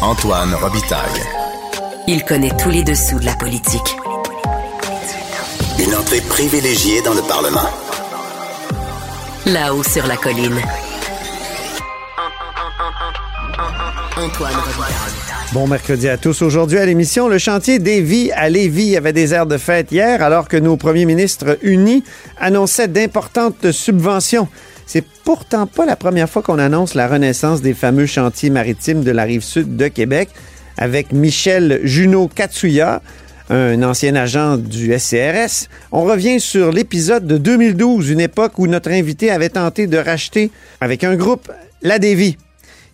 Antoine Robitaille. Il connaît tous les dessous de la politique. Une entrée privilégiée dans le Parlement. Là-haut sur la colline. Antoine Robitaille. Bon mercredi à tous. Aujourd'hui à l'émission, le chantier des vies à Lévis avait des airs de fête hier alors que nos premiers ministres unis annonçaient d'importantes subventions. C'est pourtant pas la première fois qu'on annonce la renaissance des fameux chantiers maritimes de la rive sud de Québec avec Michel Junot Katsuya, un ancien agent du SCRS. On revient sur l'épisode de 2012, une époque où notre invité avait tenté de racheter avec un groupe la Dévie.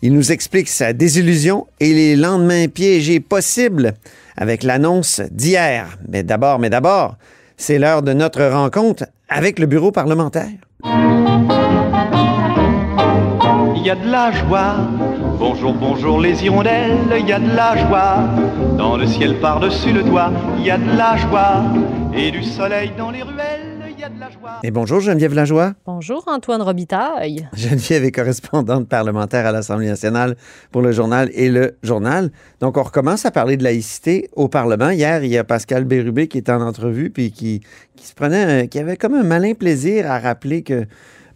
Il nous explique sa désillusion et les lendemains piégés possibles avec l'annonce d'hier. Mais d'abord, mais d'abord, c'est l'heure de notre rencontre avec le bureau parlementaire. Il y a de la joie. Bonjour, bonjour les hirondelles, il y a de la joie. Dans le ciel par-dessus le toit, il y a de la joie. Et du soleil dans les ruelles, il y a de la joie. Et bonjour Geneviève Lajoie. Bonjour Antoine Robitaille. Geneviève est correspondante parlementaire à l'Assemblée nationale pour le journal et le journal. Donc, on recommence à parler de laïcité au Parlement. Hier, il y a Pascal Bérubé qui était en entrevue puis qui, qui se prenait, un- qui avait comme un malin plaisir à rappeler que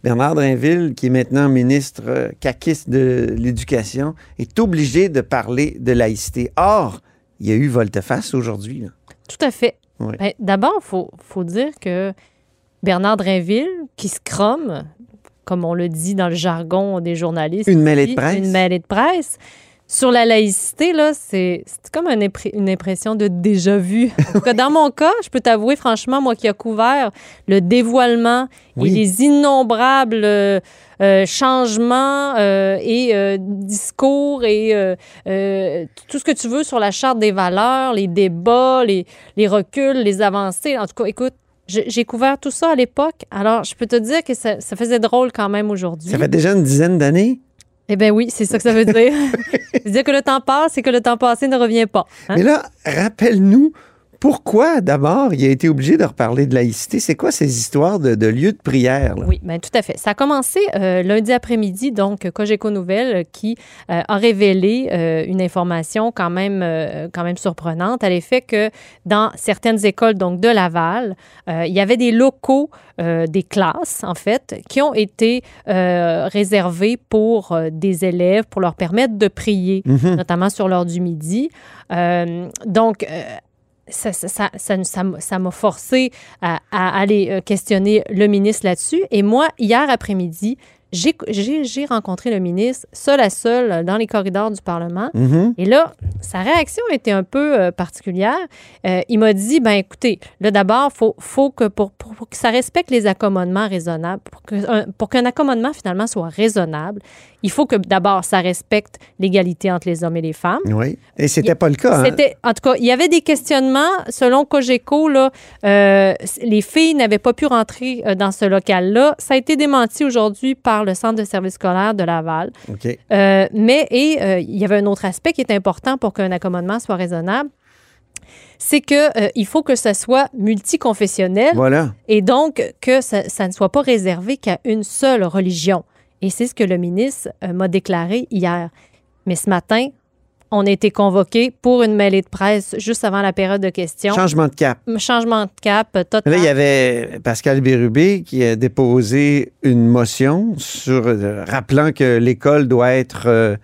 Bernard Drinville, qui est maintenant ministre euh, caquiste de l'Éducation, est obligé de parler de laïcité. Or, il y a eu volte-face aujourd'hui. Tout à fait. Oui. Ben, D'abord, il faut, faut dire que Bernard Drinville, qui se cromme, comme on le dit dans le jargon des journalistes. Une mêlée de ici, presse. Une mêlée de presse. Sur la laïcité, là, c'est c'est comme épr- une impression de déjà-vu. En tout cas, dans mon cas, je peux t'avouer, franchement, moi qui a couvert le dévoilement Oui. et les innombrables euh, euh, changements euh, et discours et tout ce que tu veux sur la charte des valeurs, les débats, les, les reculs, les avancées. En tout cas, écoute, j'ai couvert tout ça à l'époque. Alors, je peux te dire que ça, ça faisait drôle quand même aujourd'hui. Ça fait déjà une dizaine d'années? Eh bien oui, c'est ça que ça veut dire. ça veut dire que le temps passe et que le temps passé ne revient pas. hein? Mais là, rappelle-nous pourquoi d'abord il a été obligé de reparler de laïcité? C'est quoi ces histoires de, de lieux de prière? là? Oui, bien tout à fait. Ça a commencé euh, lundi après-midi, donc Cogeco Nouvelles euh, qui euh, a révélé euh, une information quand même, quand même surprenante à l'effet que dans certaines écoles donc de Laval, il y avait des locaux des classes, en fait, qui ont été réservés pour des élèves, pour leur permettre de prier, Mhm. notamment sur l'heure du midi. Donc, ça, ça, ça, m'a- forcé à, à aller euh, questionner le ministre là-dessus. Et moi, hier après-midi, j'ai rencontré le ministre seul à seul dans les corridors du Parlement. Mhm. Et là, sa réaction était un peu euh, particulière. Euh, il m'a dit, ben écoutez, là d'abord, faut, faut que pour, pour- pour que ça respecte les accommodements raisonnables, pour qu'un accommodement finalement soit raisonnable, il faut que d'abord ça respecte l'égalité entre les hommes et les femmes. Oui. Et c'était pas le cas. hein? C'était, en tout cas, il y avait des questionnements. Selon Cogeco, là, euh, les filles n'avaient pas pu rentrer euh, dans ce local-là. Ça a été démenti aujourd'hui par le Centre de services scolaires de Laval. OK. Euh, mais et euh, il y avait un autre aspect qui est important pour qu'un accommodement soit raisonnable. C'est que euh, il faut que ça soit multiconfessionnel Voilà. et donc que ça, ça ne soit pas réservé qu'à une seule religion. Et c'est ce que le ministre euh, m'a déclaré hier. Mais ce matin, on a été convoqués pour une mêlée de presse juste avant la période de questions. Changement de cap. Changement de cap euh, total. Là, il y avait Pascal Bérubé qui a déposé une motion sur euh, rappelant que l'école doit être euh,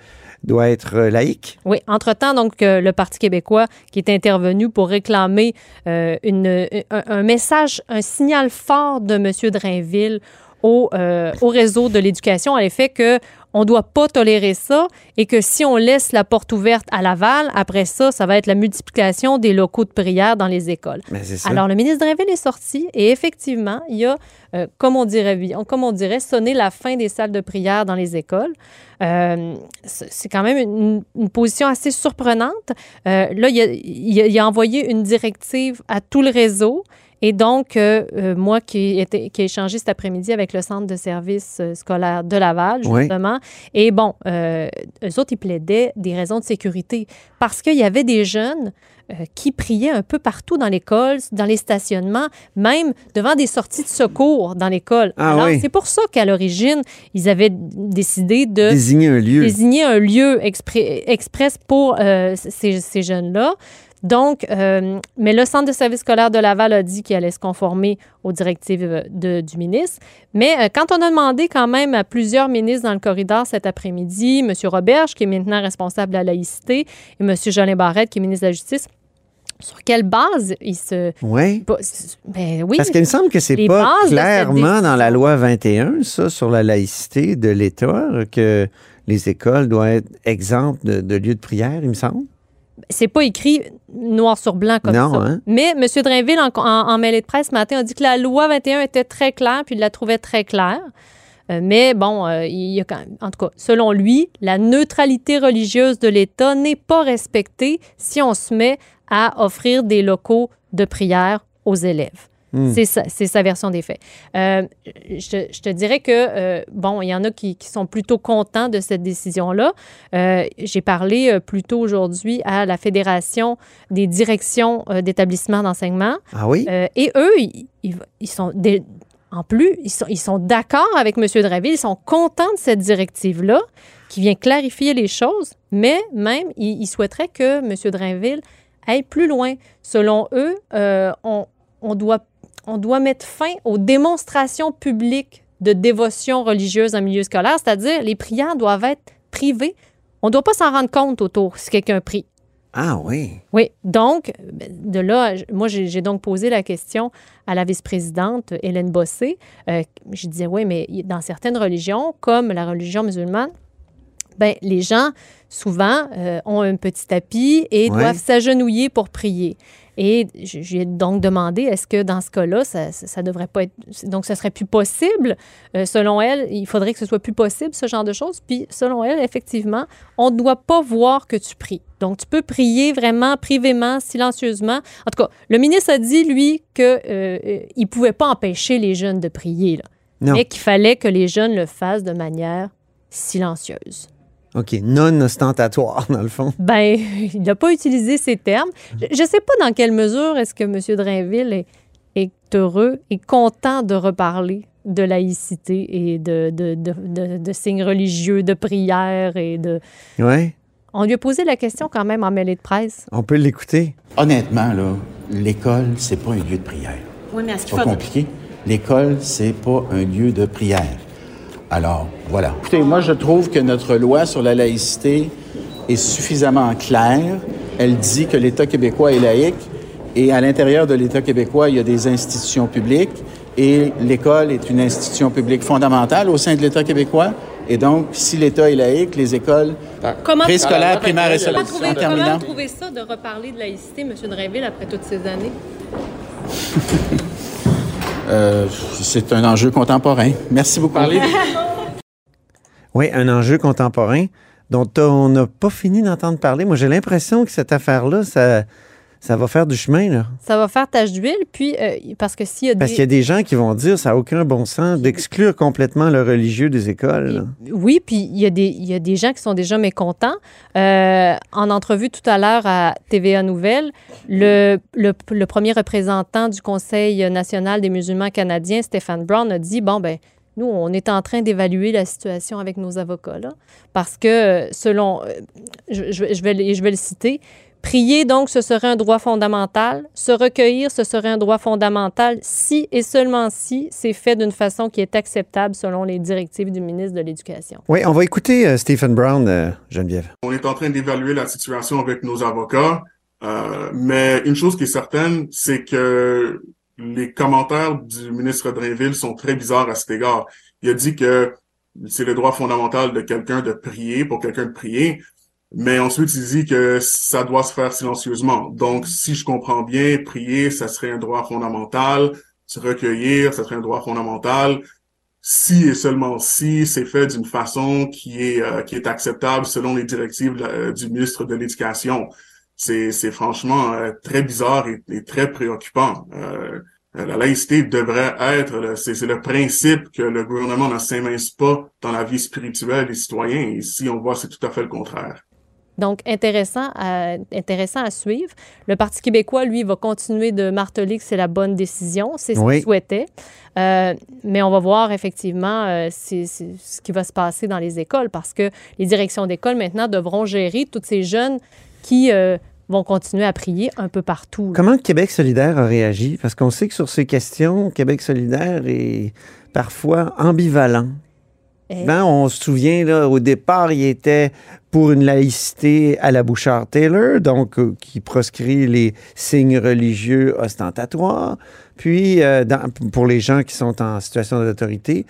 doit être laïque. Oui, entre-temps, donc, le Parti québécois qui est intervenu pour réclamer euh, une, un, un message, un signal fort de M. Drainville au, euh, au réseau de l'éducation à l'effet que on ne doit pas tolérer ça et que si on laisse la porte ouverte à Laval, après ça, ça va être la multiplication des locaux de prière dans les écoles. Ça. Alors, le ministre Drainville est sorti et effectivement, il y a, euh, comme, on dirait, comme on dirait, sonné la fin des salles de prière dans les écoles. Euh, c'est c'est quand même une, une position assez surprenante. Euh, là, il a, il a- il a envoyé une directive à tout le réseau. Et donc, euh, euh, moi qui, était, qui ai échangé cet après-midi avec le centre de services euh, scolaires de Laval, Oui. justement, et bon, euh, eux autres, ils plaidaient des raisons de sécurité parce qu'il y avait des jeunes qui priaient un peu partout dans l'école, dans les stationnements, même devant des sorties de secours dans l'école. Ah Alors, oui. c'est pour ça qu'à l'origine, ils avaient décidé de Désigner un lieu. désigner un lieu expré- express pour euh, ces, ces jeunes-là. Donc, euh, mais le Centre de services scolaires de Laval a dit qu'il allait se conformer aux directives euh, de- du ministre. Mais euh, quand on a demandé quand même à plusieurs ministres dans le corridor cet après-midi, M. Roberge, qui est maintenant responsable de la laïcité, et M. Jolin Barrette, qui est ministre de la Justice, sur quelle base ils se... Oui. Ben oui. Parce qu'il me semble que c'est pas clairement dans la loi 21, ça, sur la laïcité de l'État, que les écoles doivent être exemptes de, de lieux de prière, il me semble. C'est pas écrit noir sur blanc comme Non, ça. hein? Mais M. Drainville, en, en, en mêlée de presse ce matin, a dit que la loi 21 était très claire, puis il la trouvait très claire. Euh, mais bon, euh, il y a quand même, en tout cas, selon lui, la neutralité religieuse de l'État n'est pas respectée si on se met à offrir des locaux de prière aux élèves. Hmm. C'est sa, version des faits. Euh, je, te- je te dirais que, euh, bon, il y en a qui, qui sont plutôt contents de cette décision-là. Euh, J'ai parlé plus tôt aujourd'hui à la Fédération des directions d'établissements d'enseignement. Ah oui? Et eux, ils, ils- ils sont des- en plus, ils sont, ils sont d'accord avec M. Drainville, ils sont contents de cette directive-là qui vient clarifier les choses, mais même, ils, ils souhaiteraient que M. Drainville aille plus loin. Selon eux, on, on doit, on doit mettre fin aux démonstrations publiques de dévotion religieuse en milieu scolaire, c'est-à-dire les prières doivent être privées. On ne doit pas s'en rendre compte autour si quelqu'un prie. Ah oui. Oui, donc, de là, moi, j'ai donc posé la question à la vice-présidente Hélène Bossé. Euh, je disais, oui, mais dans certaines religions, comme la religion musulmane, ben, les gens, souvent, euh, ont un petit tapis et Ouais. doivent s'agenouiller pour prier. Et j- j'ai donc demandé, est-ce que dans ce cas-là, ça, ça, ça devrait pas être... Donc, ce serait plus possible? Euh, selon elle, il faudrait que ce soit plus possible, ce genre de choses. Puis, selon elle, effectivement, on ne doit pas voir que tu pries. Donc, tu peux prier vraiment privément, silencieusement. En tout cas, le ministre a dit, lui, qu'il ne pouvait pas empêcher les jeunes de prier, là, mais qu'il fallait que les jeunes le fassent de manière silencieuse. OK. Non ostentatoire, dans le fond. Ben, il n'a pas utilisé ces termes. Je ne sais pas dans quelle mesure est-ce que M. Drainville est, est heureux et content de reparler de laïcité et de, de, de, de- de signes religieux, de prières et de... Oui. On lui a posé la question quand même en mêlée de presse. On peut l'écouter. Honnêtement, là, l'école, c'est pas un lieu de prière. Oui, mais est-ce qu'il faut... compliqué. L'école, c'est pas un lieu de prière. Alors, voilà. Écoutez, moi, je trouve que notre loi sur la laïcité est suffisamment claire. Elle dit que l'État québécois est laïque et à l'intérieur de l'État québécois, il y a des institutions publiques et l'école est une institution publique fondamentale au sein de l'État québécois. Et donc, si l'État est laïque, les écoles Comment, préscolaires, primaires et secondaires, en comment terminant, vous trouvez ça de reparler de laïcité, M. Drainville, après toutes ces années? euh, c'est un enjeu contemporain. Merci beaucoup. Oui, un enjeu contemporain dont on n'a pas fini d'entendre parler. Moi, j'ai l'impression que cette affaire-là, ça, ça va faire du chemin, là. Ça va faire tache d'huile, puis euh, parce que s'il y a Parce des... qu'il y a des gens qui vont dire ça n'a aucun bon sens d'exclure complètement le religieux des écoles. là. Oui, puis il y, a des, il y a des gens qui sont déjà mécontents. Euh, en entrevue tout à l'heure à TVA Nouvelles, le, le, le premier représentant du Conseil national des musulmans canadiens, Stéphane Brown, a dit, bon, ben nous, on est en train d'évaluer la situation avec nos avocats, là, parce que selon, euh, je, je vais- je vais le citer, Prier, donc, ce serait un droit fondamental. Se recueillir, ce serait un droit fondamental si et seulement si c'est fait d'une façon qui est acceptable selon les directives du ministre de l'Éducation. Oui, on va écouter euh, Stephen Brown, euh, Geneviève. On est en train d'évaluer la situation avec nos avocats, euh, mais une chose qui est certaine, c'est que les commentaires du ministre Drainville sont très bizarres à cet égard. Il a dit que c'est le droit fondamental de quelqu'un de prier, pour quelqu'un de prier. Mais ensuite, il dit que ça doit se faire silencieusement. Donc, si je comprends bien, prier, ça serait un droit fondamental. Se recueillir, ça serait un droit fondamental. Si et seulement si c'est fait d'une façon qui est euh, qui est acceptable selon les directives euh, du ministre de l'Éducation. C'est c'est franchement euh, très bizarre et, et très préoccupant. la laïcité devrait être, c'est le principe que le gouvernement ne s'émince pas dans la vie spirituelle des citoyens. Ici, on voit c'est tout à fait le contraire. Donc, intéressant à, intéressant à suivre. Le Parti québécois, lui, va continuer de marteler que c'est la bonne décision. C'est ce qu'il souhaitait. Euh, mais on va voir effectivement euh, ce qui va se passer dans les écoles parce que les directions d'école maintenant devront gérer tous ces jeunes qui euh, vont continuer à prier un peu partout. Comment Québec solidaire a réagi? Parce qu'on sait que sur ces questions, Québec solidaire est parfois ambivalent. Ben, on se souvient, là, au départ, il était pour une laïcité à la Bouchard-Taylor, donc euh, qui proscrit les signes religieux ostentatoires, puis euh, pour les gens qui sont en situation d'autorité.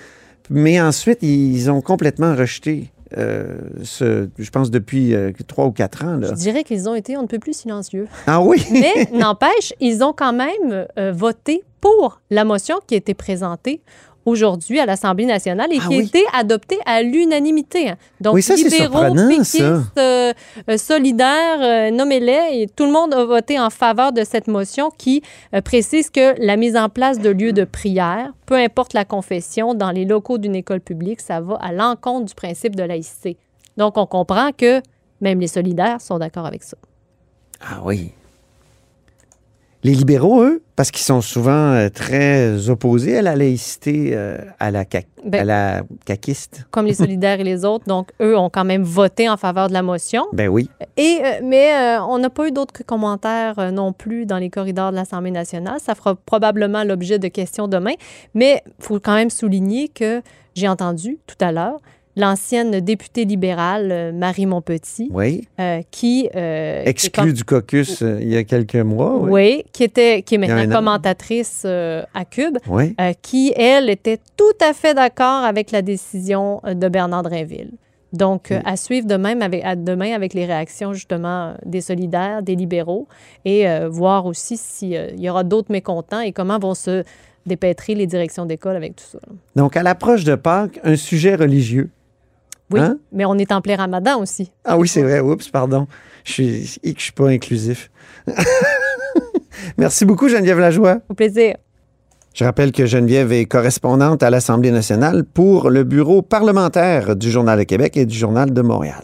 Mais ensuite, ils ont complètement rejeté euh, ce, je pense depuis trois ou quatre ans. Là. Je dirais qu'ils ont été un peu plus silencieux. Ah oui? Mais n'empêche, ils ont quand même voté pour la motion qui a été présentée aujourd'hui à l'Assemblée nationale et ah qui a été adopté à l'unanimité. Hein. Donc, libéraux, péquistes, euh, euh, solidaires, euh, nommez-les, et tout le monde a voté en faveur de cette motion qui précise que la mise en place de lieux de prière, peu importe la confession, dans les locaux d'une école publique, ça va à l'encontre du principe de laïcité. Donc, on comprend que même les solidaires sont d'accord avec ça. Ah oui. Les libéraux, eux, parce qu'ils sont souvent euh, très opposés à la laïcité, euh, à, la ben, à la caquiste. Comme les solidaires et les autres. Donc, eux ont quand même voté en faveur de la motion. Ben oui. Et, euh, mais on n'a pas eu d'autres commentaires non plus dans les corridors de l'Assemblée nationale. Ça fera probablement l'objet de questions demain. Mais il faut quand même souligner que j'ai entendu tout à l'heure l'ancienne députée libérale euh, Marie Montpetit, oui. Euh, qui euh, exclue du caucus il y a quelques mois, oui, qui était qui est maintenant commentatrice à Cube, oui. qui elle était tout à fait d'accord avec la décision de Bernard Drinville. Donc, à suivre demain avec, demain avec les réactions justement des solidaires, des libéraux, et voir aussi s'il y aura d'autres mécontents et comment vont se dépêtrer les directions d'école avec tout ça. Donc, à l'approche de Pâques, un sujet religieux oui, hein? mais on est en plein ramadan aussi. Ah oui, c'est vrai. Oups, pardon. Je suis, je suis pas inclusif. Merci beaucoup, Geneviève Lajoie. Au plaisir. Je rappelle que Geneviève est correspondante à l'Assemblée nationale pour le bureau parlementaire du Journal de Québec et du Journal de Montréal.